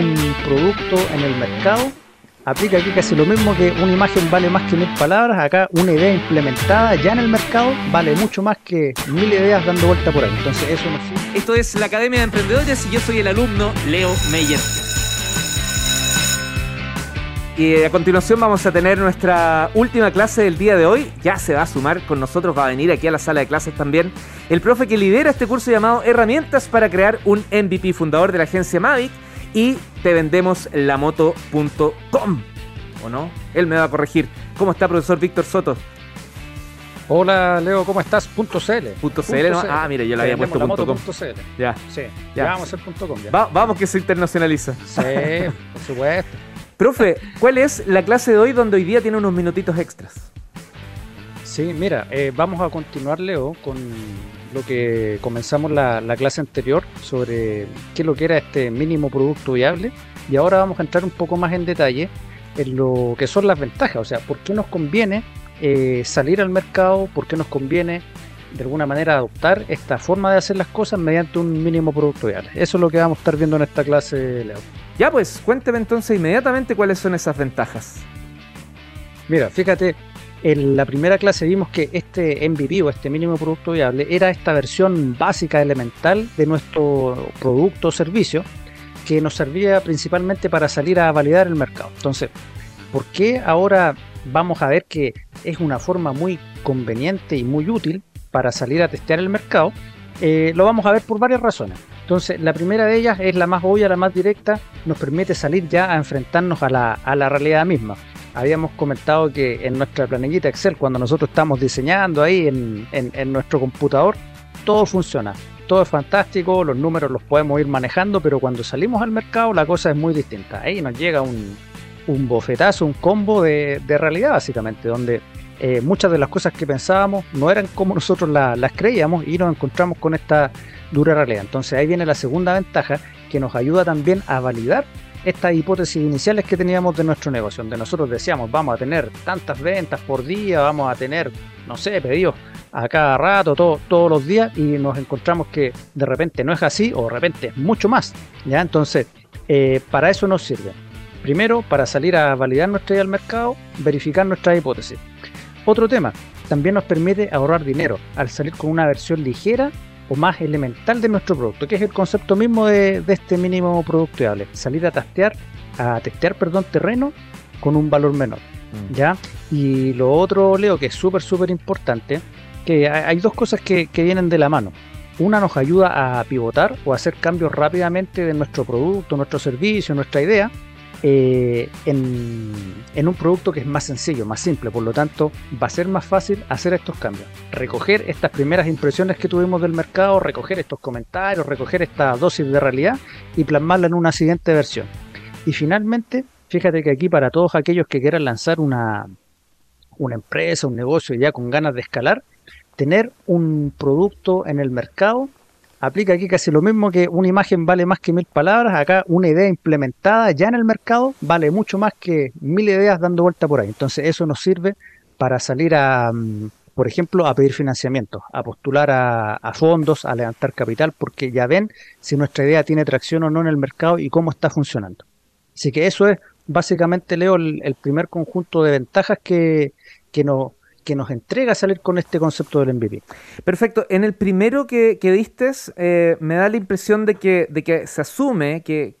un producto en el mercado, aplica aquí casi lo mismo que una imagen vale más que mil palabras. Acá una idea implementada ya en el mercado vale mucho más que mil ideas dando vuelta por ahí. Entonces eso no sirve. Esto es la Academia de Emprendedores y yo soy el alumno Leo Meyer. Y a continuación vamos a tener nuestra última clase del día de hoy. Ya se va a sumar con nosotros, va a venir aquí a la sala de clases también el profe que lidera este curso llamado Herramientas para crear un MVP, fundador de la agencia Mavic y te vendemos la moto.com. ¿O no? Él me va a corregir. ¿Cómo está, profesor Víctor Soto? Hola Leo, ¿cómo estás? Punto .cl. Punto .cl, ¿no? Ah, mire, yo le había puesto punto .com. Ya. Sí, ya, vamos a hacer punto .com. vamos que se internacionaliza. Sí, por supuesto. Profe, ¿cuál es la clase de hoy donde hoy día tiene unos minutitos extras? Sí, mira, eh, vamos a continuar, Leo, con lo que comenzamos la, clase anterior sobre qué es lo que era este mínimo producto viable. Y ahora vamos a entrar un poco más en detalle en lo que son las ventajas, o sea, por qué nos conviene eh, salir al mercado, por qué nos conviene de alguna manera adoptar esta forma de hacer las cosas mediante un mínimo producto viable. Eso es lo que vamos a estar viendo en esta clase, Leo. Ya pues, cuénteme entonces inmediatamente cuáles son esas ventajas. Mira, fíjate, en la primera clase vimos que este MVP o este mínimo producto viable era esta versión básica elemental de nuestro producto o servicio que nos servía principalmente para salir a validar el mercado. Entonces, ¿por qué ahora vamos a ver que es una forma muy conveniente y muy útil para salir a testear el mercado? Eh, lo vamos a ver por varias razones. Entonces, la primera de ellas es la más obvia, la más directa, nos permite salir ya a enfrentarnos a la, a la realidad misma. Habíamos comentado que en nuestra planillita Excel, cuando nosotros estamos diseñando ahí en, en, nuestro computador, todo funciona, todo es fantástico, los números los podemos ir manejando, pero cuando salimos al mercado la cosa es muy distinta. Ahí nos llega un, un bofetazo, un combo de, de realidad básicamente, donde eh, muchas de las cosas que pensábamos no eran como nosotros las creíamos y nos encontramos con esta dura realidad. Entonces ahí viene la segunda ventaja que nos ayuda también a validar estas hipótesis iniciales que teníamos de nuestro negocio, donde nosotros decíamos vamos a tener tantas ventas por día, vamos a tener, no sé, pedidos a cada rato, todos los días, y nos encontramos que de repente no es así, o de repente es mucho más. ¿ya? Entonces, eh, para eso nos sirve. Primero, para salir a validar nuestra idea al mercado, verificar nuestra hipótesis. Otro tema, también nos permite ahorrar dinero al salir con una versión ligera o más elemental de nuestro producto, que es el concepto mismo de, este mínimo producto viable, salir a testear, a testear perdón, terreno con un valor menor. Mm. ¿ya? Y lo otro, Leo, que es súper, súper importante, que hay dos cosas que, que vienen de la mano. Una nos ayuda a pivotar o a hacer cambios rápidamente de nuestro producto, nuestro servicio, nuestra idea, eh, en, un producto que es más sencillo, más simple, por lo tanto va a ser más fácil hacer estos cambios. Recoger estas primeras impresiones que tuvimos del mercado, recoger estos comentarios, recoger esta dosis de realidad y plasmarla en una siguiente versión. Y finalmente, fíjate que aquí para todos aquellos que quieran lanzar una, una empresa, un negocio ya con ganas de escalar, tener un producto en el mercado aplica aquí casi lo mismo que una imagen vale más que mil palabras. Acá una idea implementada ya en el mercado vale mucho más que mil ideas dando vuelta por ahí. Entonces eso nos sirve para salir a, mm, por ejemplo, a pedir financiamiento, a postular a, fondos, a levantar capital, porque ya ven si nuestra idea tiene tracción o no en el mercado y cómo está funcionando. Así que eso es básicamente, Leo, el, primer conjunto de ventajas que, que, nos, que nos entrega salir con este concepto del MVP. Perfecto. En el primero que, que diste, eh, me da la impresión de que, de que se asume que,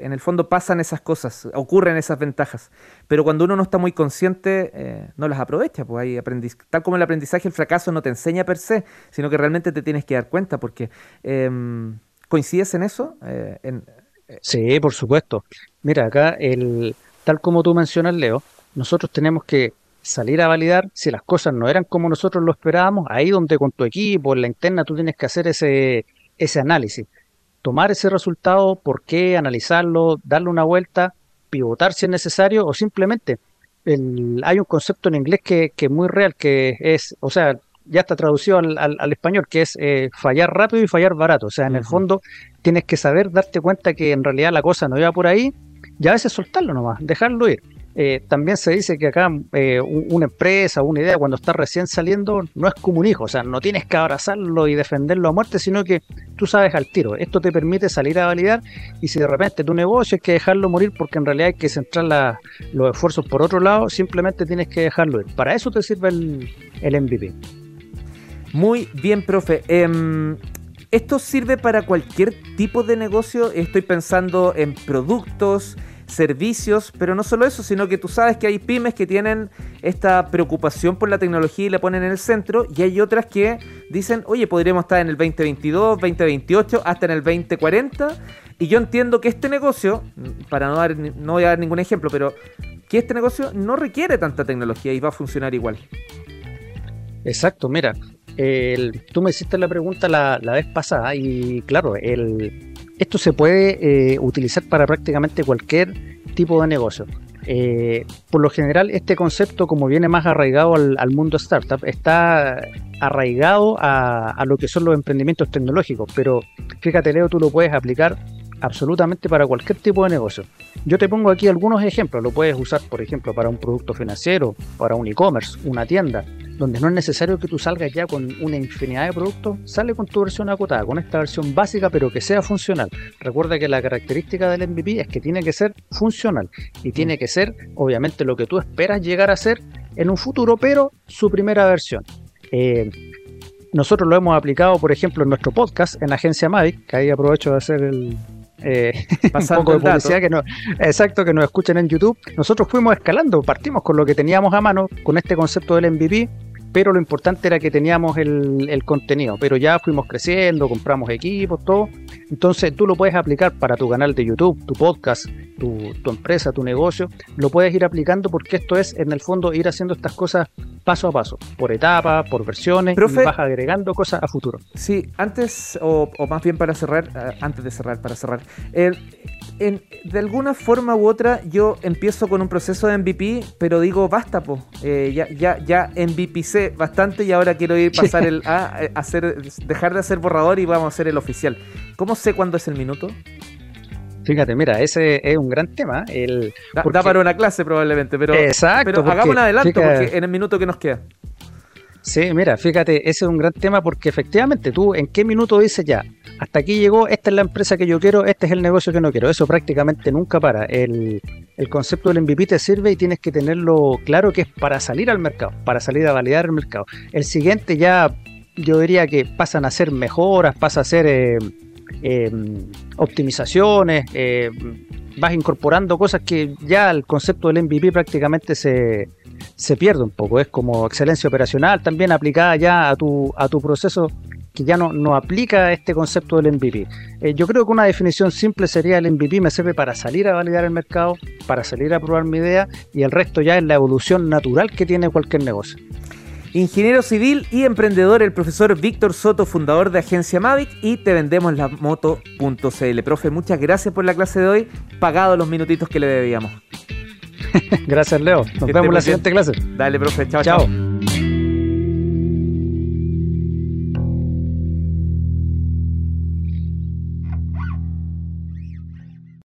en el fondo pasan esas cosas, ocurren esas ventajas. Pero cuando uno no está muy consciente, eh, no las aprovecha. Pues hay tal como el aprendizaje, el fracaso no te enseña per se, sino que realmente te tienes que dar cuenta, porque em, ¿coincides en eso? Eh, sí, por supuesto. Mira, acá, el, tal como tú mencionas, Leo, nosotros tenemos que salir a validar si las cosas no eran como nosotros lo esperábamos, ahí donde con tu equipo, en la interna, tú tienes que hacer ese, ese análisis. Tomar ese resultado, por qué, analizarlo, darle una vuelta, pivotar si es necesario o simplemente hay un concepto en inglés que, que, es muy real, que es, o sea, ya está traducido al, al, español, que es eh, fallar rápido y fallar barato. O sea, en el fondo tienes que saber darte cuenta que en realidad la cosa no iba por ahí y a veces soltarlo nomás, dejarlo ir. Eh, también se dice que acá eh, una empresa, una idea, cuando está recién saliendo, no es como un hijo, o sea, no tienes que abrazarlo y defenderlo a muerte, sino que tú sabes al tiro. Esto te permite salir a validar y si de repente tu negocio hay que dejarlo morir porque en realidad hay que centrar los esfuerzos por otro lado, simplemente tienes que dejarlo ir. Para eso te sirve el, MVP. Muy bien, profe. Em, ¿Esto sirve para cualquier tipo de negocio? Estoy pensando en productos, servicios, pero no solo eso, sino que tú sabes que hay pymes que tienen esta preocupación por la tecnología y la ponen en el centro, y hay otras que dicen, oye, podríamos estar en el 2022, 2028, hasta en el 2040, y yo entiendo que este negocio, para no dar, no voy a dar ningún ejemplo, pero que este negocio no requiere tanta tecnología y va a funcionar igual. Exacto, mira, tú me hiciste la pregunta la, la vez pasada y claro, el, esto se puede eh, utilizar para prácticamente cualquier tipo de negocio. Eh, por lo general, este concepto, como viene más arraigado al, mundo startup, está arraigado a, a, lo que son los emprendimientos tecnológicos. Pero fíjate, Leo, tú lo puedes aplicar absolutamente para cualquier tipo de negocio. Yo te pongo aquí algunos ejemplos. Lo puedes usar, por ejemplo, para un producto financiero, para un e-commerce, una tienda, donde no es necesario que tú salgas ya con una infinidad de productos, sale con tu versión acotada, con esta versión básica, pero que sea funcional. Recuerda que la característica del MVP es que tiene que ser funcional y tiene que ser, obviamente, lo que tú esperas llegar a ser en un futuro, pero su primera versión. Eh, nosotros lo hemos aplicado, por ejemplo, en nuestro podcast, en Agencia Mavic, que ahí aprovecho de hacer el, eh, un poco de publicidad que no, exacto, que nos escuchen en YouTube. Nosotros fuimos escalando, partimos con lo que teníamos a mano, con este concepto del MVP, pero lo importante era que teníamos el, contenido, pero ya fuimos creciendo, compramos equipos, todo. Entonces tú lo puedes aplicar para tu canal de YouTube, tu podcast, tu, empresa, tu negocio, lo puedes ir aplicando porque esto es en el fondo ir haciendo estas cosas paso a paso, por etapas, por versiones, y vas agregando cosas a futuro. Sí, antes, o, más bien para cerrar, eh, antes de cerrar, para cerrar, el, de alguna forma u otra yo empiezo con un proceso de MVP, pero digo, basta, po, eh, ya, ya, ya bastante y ahora quiero ir pasar el a, eh, hacer, dejar de hacer borrador y vamos a hacer el oficial. ¿Cómo sé cuándo es el minuto? Fíjate, mira, ese es un gran tema. El, da, para una clase probablemente, pero, Exacto, pero hagamos un adelanto porque en el minuto que nos queda. Sí, mira, fíjate, ese es un gran tema porque efectivamente tú en qué minuto dices ya, hasta aquí llegó, esta es la empresa que yo quiero, este es el negocio que no quiero. Eso prácticamente nunca para. El, concepto del MVP te sirve y tienes que tenerlo claro que es para salir al mercado, para salir a validar el mercado. El siguiente ya yo diría que pasan a ser mejoras, pasa a ser eh, eh, optimizaciones, eh, vas incorporando cosas que ya el concepto del MVP prácticamente se, se pierde un poco. Es como excelencia operacional también aplicada ya a tu, a tu proceso que ya no, no aplica este concepto del MVP. Eh, yo creo que una definición simple sería el MVP me sirve para salir a validar el mercado, para salir a probar mi idea y el resto ya es la evolución natural que tiene cualquier negocio. Ingeniero civil y emprendedor, el profesor Víctor Soto, fundador de Agencia Mavic y te vendemos la moto.cl. Profe, muchas gracias por la clase de hoy. Pagado los minutitos que le debíamos. Gracias, Leo. Nos vemos en la siguiente clase. Dale, profe. chao. chao.